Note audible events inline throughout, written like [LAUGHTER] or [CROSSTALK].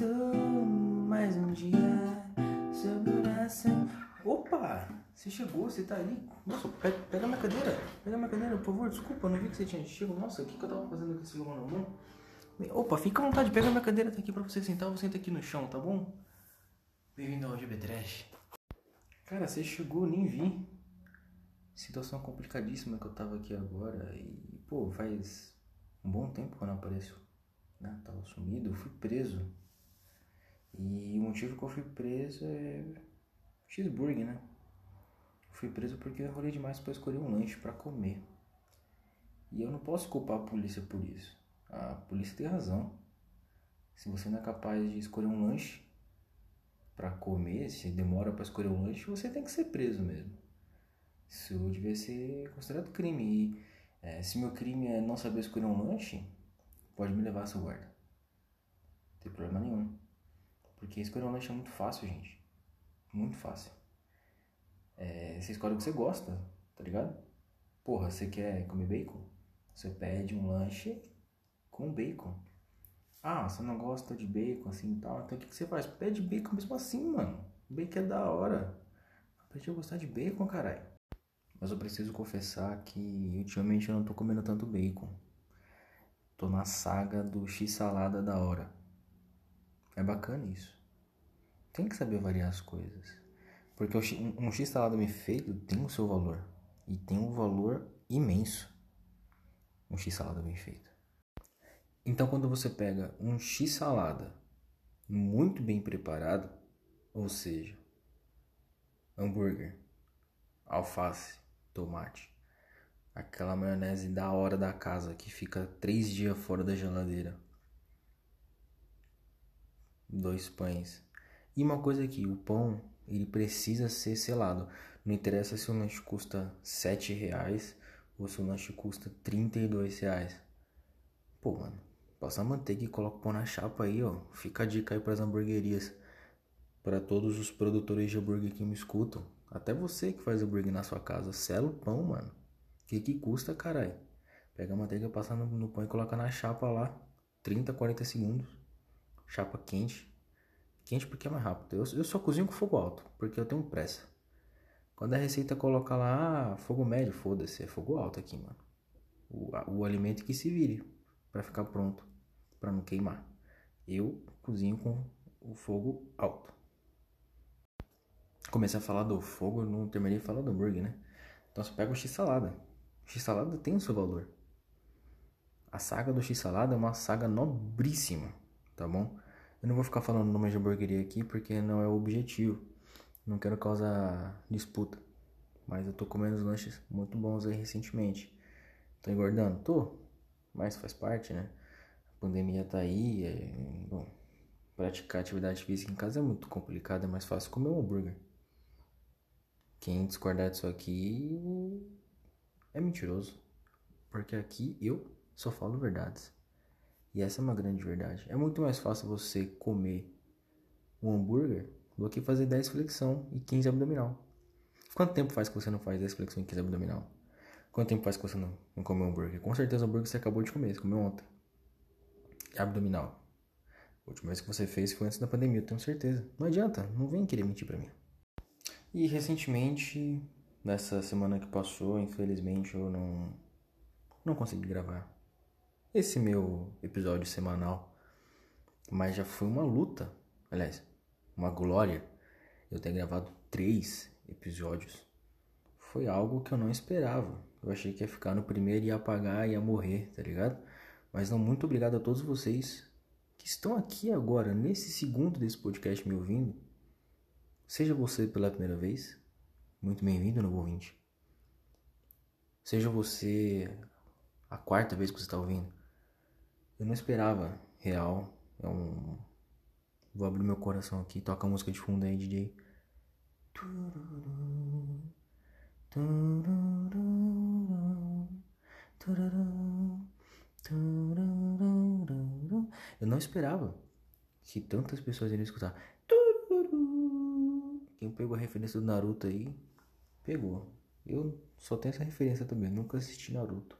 Estou mais um dia segurança. Opa! Você chegou, você tá ali. Nossa, pega, pega minha cadeira. Pega minha cadeira, por favor. Desculpa, eu não vi que você tinha chego. Nossa, o que, que eu tava fazendo com esse violão na mão? Opa, fica à vontade, pega minha cadeira, tá aqui pra você sentar. Eu vou sentar aqui no chão, tá bom? Bem-vindo ao GB Trash. Cara, você chegou, nem vi. Situação complicadíssima que eu tava aqui agora. E, pô, faz um bom tempo que eu não apareço. Né? Tava sumido, eu fui preso. E o motivo que eu fui preso é. Cheeseburger, né? Fui preso porque eu enrolei demais para escolher um lanche para comer. E eu não posso culpar a polícia por isso. A polícia tem razão. Se você não é capaz de escolher um lanche para comer, se demora para escolher um lanche, você tem que ser preso mesmo. Isso devia ser considerado crime. E é, se meu crime é não saber escolher um lanche, pode me levar a seu guarda. Não tem problema nenhum. Porque escolher um lanche é muito fácil, gente. Muito fácil. É, você escolhe o que você gosta, tá ligado? Porra, você quer comer bacon? Você pede um lanche com bacon. Ah, você não gosta de bacon assim e tal, então o que, que você faz? Pede bacon mesmo assim, mano. Bacon é da hora. Aprende a gostar de bacon, caralho. Mas eu preciso confessar que ultimamente eu não tô comendo tanto bacon. Tô na saga do x-salada da hora. É bacana isso. Tem que saber variar as coisas. Porque um X salada bem feito tem o seu valor. E tem um valor imenso. Um X salada bem feito. Então quando você pega um X salada muito bem preparado, ou seja, hambúrguer, alface, tomate, aquela maionese da hora da casa que fica três dias fora da geladeira, dois pães. E uma coisa aqui, o pão ele precisa ser selado. Não interessa se o lanche custa 7 reais ou se o lanche custa 32 reais. Pô, mano, passa manteiga e coloca o pão na chapa aí, ó. Fica a dica aí pras hamburguerias. Para todos os produtores de hambúrguer que me escutam. Até você que faz hambúrguer na sua casa. Sela o pão, mano. Que que custa, caralho? Pega a manteiga, passa no, no pão e coloca na chapa lá. 30, 40 segundos. Chapa quente. Quente porque é mais rápido. Eu, eu só cozinho com fogo alto, porque eu tenho pressa. Quando a receita coloca lá, ah, fogo médio, foda-se, é fogo alto aqui, mano. O, o alimento que se vire para ficar pronto, para não queimar. Eu cozinho com o fogo alto. Comecei a falar do fogo, não terminei de falar do hambúrguer, né? Então você pega o x-salada. X-salada tem o seu valor. A saga do x-salada é uma saga nobríssima, tá bom? Eu não vou ficar falando nome de hamburgueria aqui porque não é o objetivo. Não quero causar disputa. Mas eu tô comendo lanches muito bons aí recentemente. Tô engordando? Tô. Mas faz parte, né? A pandemia tá aí. É... Bom, praticar atividade física em casa é muito complicado. É mais fácil comer um hambúrguer. Quem discordar disso aqui é mentiroso. Porque aqui eu só falo verdades. E essa é uma grande verdade. É muito mais fácil você comer um hambúrguer do que fazer 10 flexão e 15 abdominal. Quanto tempo faz que você não faz 10 flexão e 15 abdominal? Quanto tempo faz que você não, não come um hambúrguer? Com certeza o hambúrguer você acabou de comer, você comeu ontem. Abdominal. A última vez que você fez foi antes da pandemia, eu tenho certeza. Não adianta, não vem querer mentir pra mim. E recentemente, nessa semana que passou, infelizmente eu não, não consegui gravar esse meu episódio semanal. Mas já foi uma luta, aliás, uma glória eu ter gravado três episódios. Foi algo que eu não esperava. Eu achei que ia ficar no primeiro e ia apagar e ia morrer, tá ligado? Mas não, muito obrigado a todos vocês que estão aqui agora, nesse segundo desse podcast me ouvindo. Seja você pela primeira vez, muito bem-vindo, novo ouvinte. Seja você a quarta vez que você está ouvindo. Eu não esperava, real. É um. Vou abrir meu coração aqui. Toca a música de fundo aí, DJ. Eu não esperava que tantas pessoas iriam escutar. Quem pegou a referência do Naruto aí, pegou. Eu só tenho essa referência também, nunca assisti Naruto.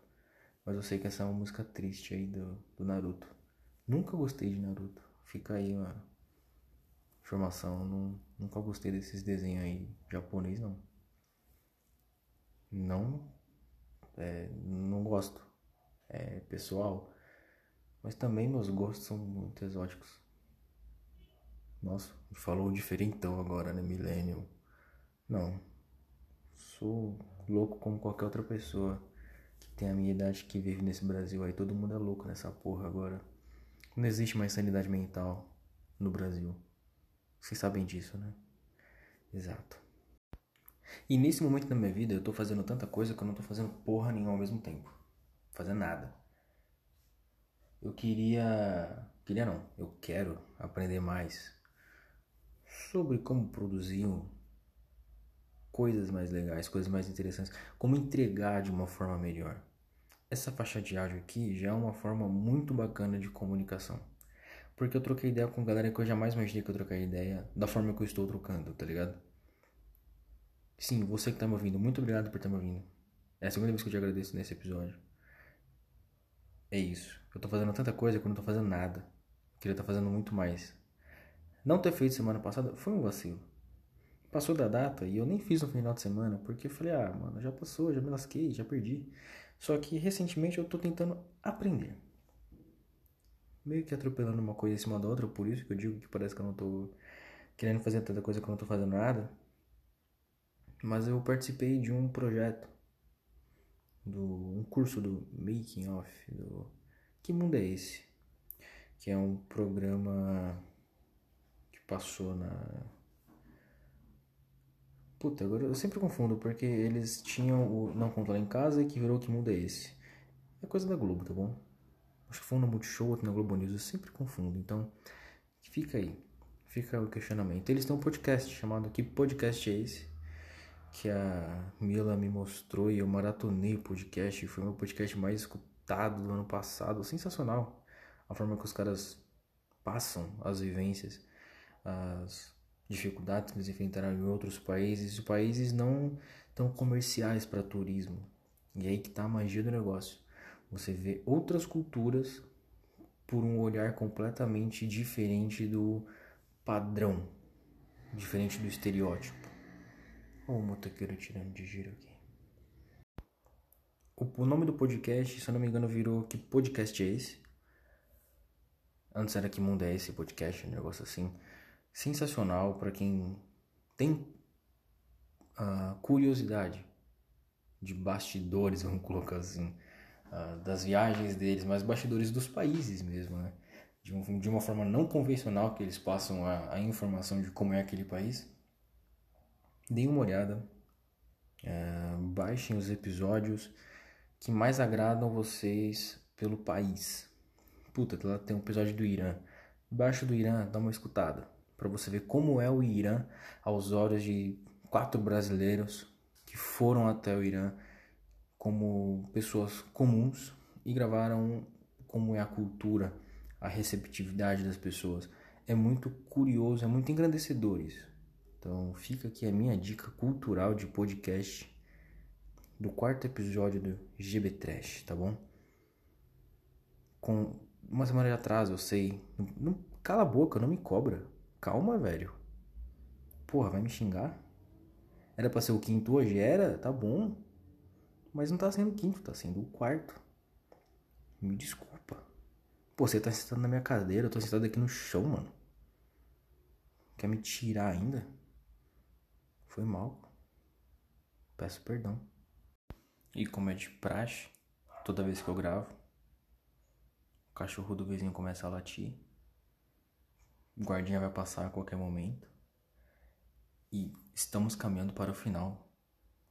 Mas eu sei que essa é uma música triste aí do, do Naruto. Nunca gostei de Naruto. Fica aí uma informação. Não, nunca gostei desses desenhos aí japonês, não. Não. É, não gosto. É pessoal. Mas também meus gostos são muito exóticos. Nossa, falou diferentão agora, né? Millennium. Não. Sou louco como qualquer outra pessoa tem a minha idade que vive nesse Brasil aí. Todo mundo é louco nessa porra agora. Não existe mais sanidade mental no Brasil. Vocês sabem disso, né? Exato. E nesse momento da minha vida eu tô fazendo tanta coisa que eu não tô fazendo porra nenhuma ao mesmo tempo. Fazendo nada. Eu queria. Queria não, eu quero aprender mais sobre como produzir coisas mais legais, coisas mais interessantes, como entregar de uma forma melhor. Essa faixa de áudio aqui já é uma forma muito bacana de comunicação. Porque eu troquei ideia com galera que eu jamais imaginei que eu trocar ideia da forma que eu estou trocando, tá ligado? Sim, você que tá me ouvindo, muito obrigado por estar tá me ouvindo. É a segunda vez que eu te agradeço nesse episódio. É isso. Eu tô fazendo tanta coisa que eu não tô fazendo nada. Queria estar tá fazendo muito mais. Não ter feito semana passada foi um vacilo. Passou da data e eu nem fiz no final de semana, porque eu falei, ah, mano, já passou, já me lasquei, já perdi. Só que recentemente eu tô tentando aprender. Meio que atropelando uma coisa em cima da outra, por isso que eu digo que parece que eu não tô querendo fazer tanta coisa que eu não tô fazendo nada. Mas eu participei de um projeto, do um curso do Making Off, do Que Mundo é Esse? Que é um programa passou na. Puta, agora eu sempre confundo, porque eles tinham o Não Controla em Casa e que virou Que Mundo é Esse? É coisa da Globo, tá bom? Acho que foi um no Multishow, outro na Globo News, eu sempre confundo. Então, fica aí. Fica o questionamento. Eles têm um podcast chamado Que Podcast é Esse? Que a Mila me mostrou e eu maratonei o podcast. Foi o meu podcast mais escutado do ano passado. Sensacional. A forma que os caras passam as vivências as dificuldades que eles enfrentaram em outros países, países não tão comerciais para turismo. E aí que tá a magia do negócio. Você vê outras culturas por um olhar completamente diferente do padrão, diferente do estereótipo. Olha o motoqueiro tirando de giro aqui. O, nome do podcast, se eu não me engano, virou Que Podcast é esse? Antes era Que Mundo é esse podcast, um negócio assim sensacional para quem tem uh, curiosidade de bastidores, [LAUGHS] vamos colocar assim, uh, das viagens deles, mas bastidores dos países mesmo, né? De, de uma forma não convencional que eles passam a, a, informação de como é aquele país. Deem uma olhada, uh, baixem os episódios que mais agradam vocês pelo país. Puta, lá tem um episódio do Irã. Baixo do Irã, dá uma escutada para você ver como é o Irã aos olhos de quatro brasileiros que foram até o Irã como pessoas comuns e gravaram como é a cultura, a receptividade das pessoas. É muito curioso, é muito engrandecedor isso. Então fica aqui a minha dica cultural de podcast do quarto episódio do GB Trash, tá bom? Com uma semana de atraso, eu sei. Não, cala a boca, não me cobra. Calma, velho. Porra, vai me xingar? Era pra ser o quinto hoje? Era, tá bom. Mas não tá sendo o quinto, tá sendo o quarto. Me desculpa. Pô, você tá sentado na minha cadeira, eu tô sentado aqui no chão, mano. Quer me tirar ainda? Foi mal. Peço perdão. E como é de praxe, toda vez que eu gravo, o cachorro do vizinho começa a latir. O guardinha vai passar a qualquer momento. E estamos caminhando para o final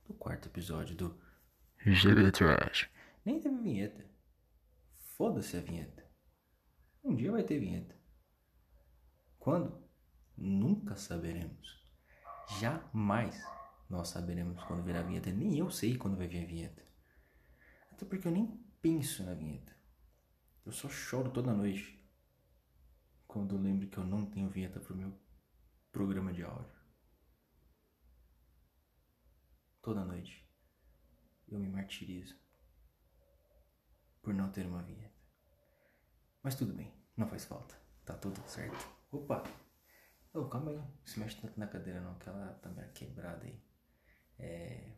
do quarto episódio do GB Trash. Nem teve vinheta. Foda-se a vinheta. Um dia vai ter vinheta. Quando? Nunca saberemos. Jamais nós saberemos quando virá a vinheta. Nem eu sei quando vai vir a vinheta. Até porque eu nem penso na vinheta. Eu só choro toda noite quando eu lembro que eu não tenho vinheta pro meu programa de áudio. Toda noite eu me martirizo por não ter uma vinheta. Mas tudo bem, não faz falta. Tá tudo certo. Opa! Ô, calma aí. Não se mexe tanto na cadeira não, que ela tá meio quebrada aí. É...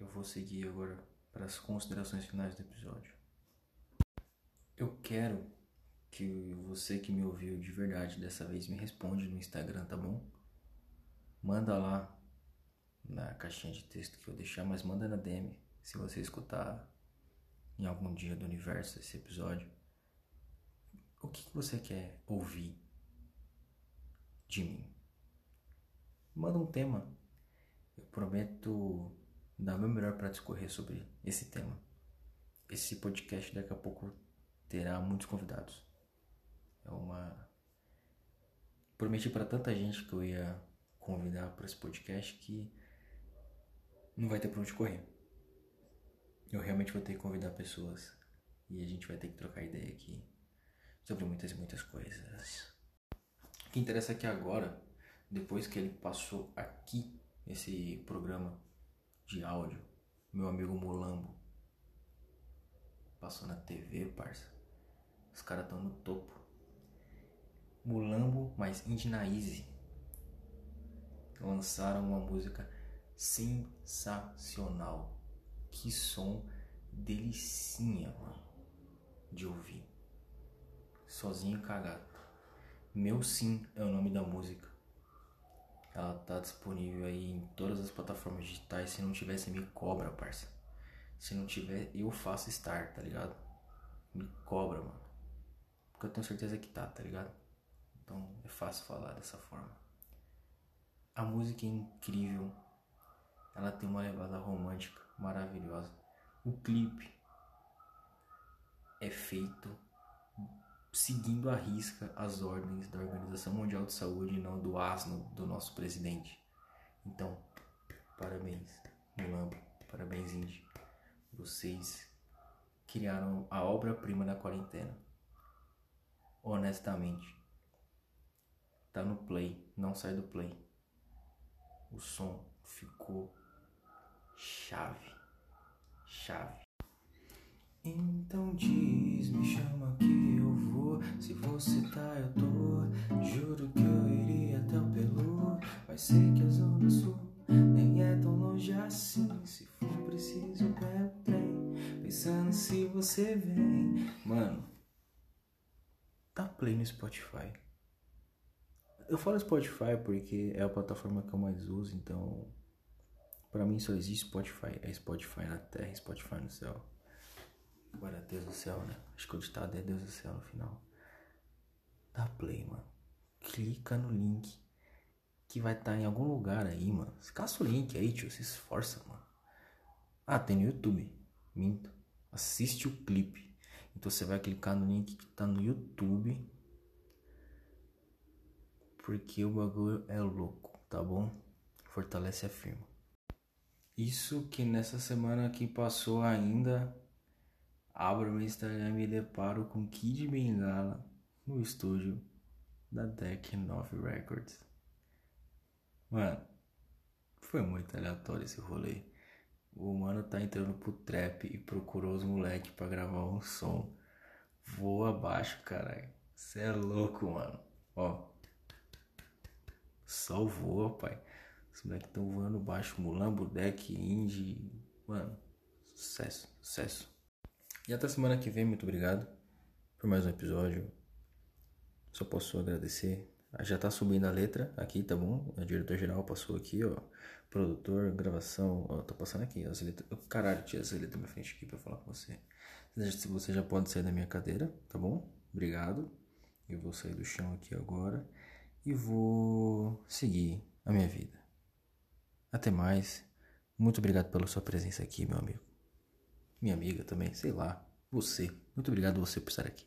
Eu vou seguir agora para as considerações finais do episódio. Eu quero que você que me ouviu de verdade dessa vez me responde no Instagram, tá bom? Manda lá na caixinha de texto que eu deixar, mas manda na DM se você escutar em algum dia do universo esse episódio. O que, você quer ouvir de mim? Manda um tema. Eu prometo dar o meu melhor para discorrer sobre esse tema. Esse podcast daqui a pouco terá muitos convidados. É uma. Prometi para tanta gente que eu ia convidar para esse podcast que não vai ter para onde correr. Eu realmente vou ter que convidar pessoas e a gente vai ter que trocar ideia aqui sobre muitas e muitas coisas. O que interessa é que agora, depois que ele passou aqui esse programa de áudio, meu amigo Mulambo passou na TV, parça. Os caras estão no topo. Mulambo mais Indinaize lançaram uma música sensacional. Que som delicinha, mano, de ouvir. Sozinho cagado. Meu Sim é o nome da música. Ela tá disponível aí em todas as plataformas digitais. Se não tiver, você me cobra, parça. Se não tiver, eu faço estar, tá ligado? Me cobra, mano. Porque eu tenho certeza que tá, tá ligado? Então é fácil falar dessa forma. A música é incrível. Ela tem uma levada romântica maravilhosa. O clipe é feito seguindo à risca as ordens da Organização Mundial de Saúde e não do asno do nosso presidente. Então, parabéns, Mulambo, parabéns, Indy. Vocês criaram a obra-prima da quarentena. Honestamente, tá no play, não sai do play. O som ficou chave, chave. Então diz, me chama que eu vou. Se você tá, eu tô. Juro que eu iria até o Pelu. Vai ser que a Zona Sul nem é tão longe assim. Se for preciso, pego o trem. Pensando se você vem. Mano, tá play no Spotify. Eu falo Spotify porque é a plataforma que eu mais uso, então. Pra mim só existe Spotify. É Spotify na terra Spotify no céu. Agora Deus do céu, né? Acho que o ditado é Deus do céu no final. Dá play, mano. Clica no link que vai estar tá em algum lugar aí, mano. Caça o link aí, tio. Se esforça, mano. Ah, tem no YouTube. Minto. Assiste o clipe. Então você vai clicar no link que tá no YouTube. Porque o bagulho é louco, tá bom? Fortalece a firma. Isso que nessa semana que passou ainda Abro meu Instagram e me deparo com Kid Bengala no estúdio da Deck 9 Records. Mano, foi muito aleatório esse rolê. O mano tá entrando pro trap e procurou os moleques pra gravar um som. Voa abaixo, caralho. Cê é louco, mano. Ó. Só voa, pai. Os moleques tão voando baixo. Mulambo, deck, indie. Mano, sucesso, sucesso. E até semana que vem, muito obrigado por mais um episódio. Só posso agradecer. Já tá subindo a letra aqui, tá bom? O diretor geral passou aqui, ó. Produtor, gravação, ó, tô passando aqui. As letras. Caralho, tinha essa letra na minha frente aqui pra falar com você. Você já pode sair da minha cadeira, tá bom? Obrigado. Eu vou sair do chão aqui agora e vou seguir a minha vida. Até mais. Muito obrigado pela sua presença aqui, meu amigo minha amiga também, sei lá, você. Muito obrigado você por estar aqui.